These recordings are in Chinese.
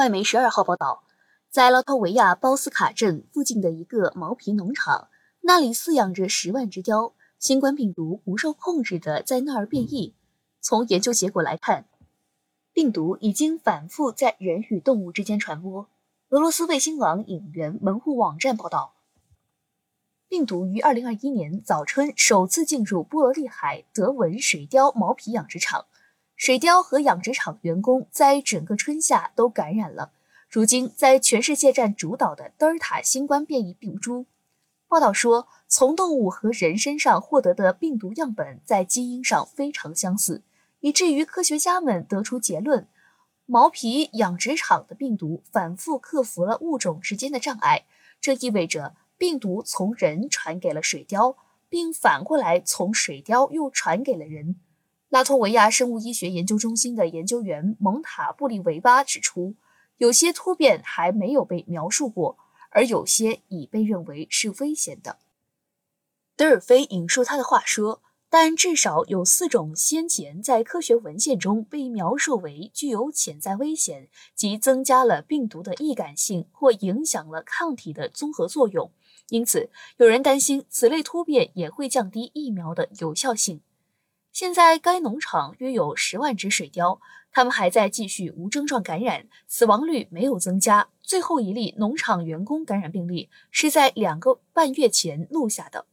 外媒十二号报道，在拉脱维亚包斯卡镇附近的一个毛皮农场，那里饲养着十万只貂，新冠病毒不受控制的在那儿变异。从研究结果来看，病毒已经反复在人与动物之间传播。俄罗斯卫星网引援门户网站报道，病毒于二零二一年早春首次进入波罗的海德文水貂毛皮养殖场。水貂和养殖场员工在整个春夏都感染了。如今，在全世界占主导的德尔塔新冠变异病株，报道说，从动物和人身上获得的病毒样本在基因上非常相似，以至于科学家们得出结论：毛皮养殖场的病毒反复克服了物种之间的障碍。这意味着病毒从人传给了水貂，并反过来从水貂又传给了人。拉脱维亚生物医学研究中心的研究员蒙塔布利维巴指出，有些突变还没有被描述过，而有些已被认为是危险的。德尔菲引述他的话说：“但至少有四种先前在科学文献中被描述为具有潜在危险，即增加了病毒的易感性或影响了抗体的综合作用。因此，有人担心此类突变也会降低疫苗的有效性。”现在该农场约有十万只水貂，它们还在继续无症状感染，死亡率没有增加。最后一例农场员工感染病例是在两个半月前录下的。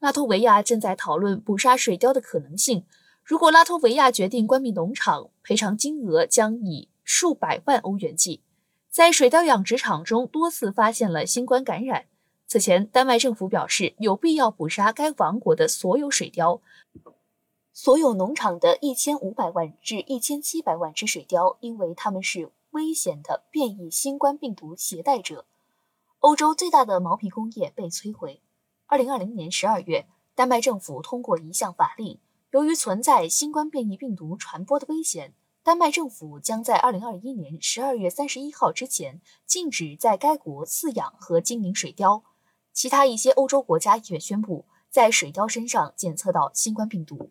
拉脱维亚正在讨论捕杀水貂的可能性。如果拉脱维亚决定关闭农场，赔偿金额将以数百万欧元计。在水貂养殖场中多次发现了新冠感染。此前，丹麦政府表示有必要捕杀该王国的所有水貂。所有农场的一千五百万至一千七百万只水貂，因为它们是危险的变异新冠病毒携带者。欧洲最大的毛皮工业被摧毁。二零二零年十二月，丹麦政府通过一项法令，由于存在新冠变异病毒传播的危险，丹麦政府将在二零二一年十二月三十一号之前禁止在该国饲养和经营水貂。其他一些欧洲国家也宣布在水貂身上检测到新冠病毒。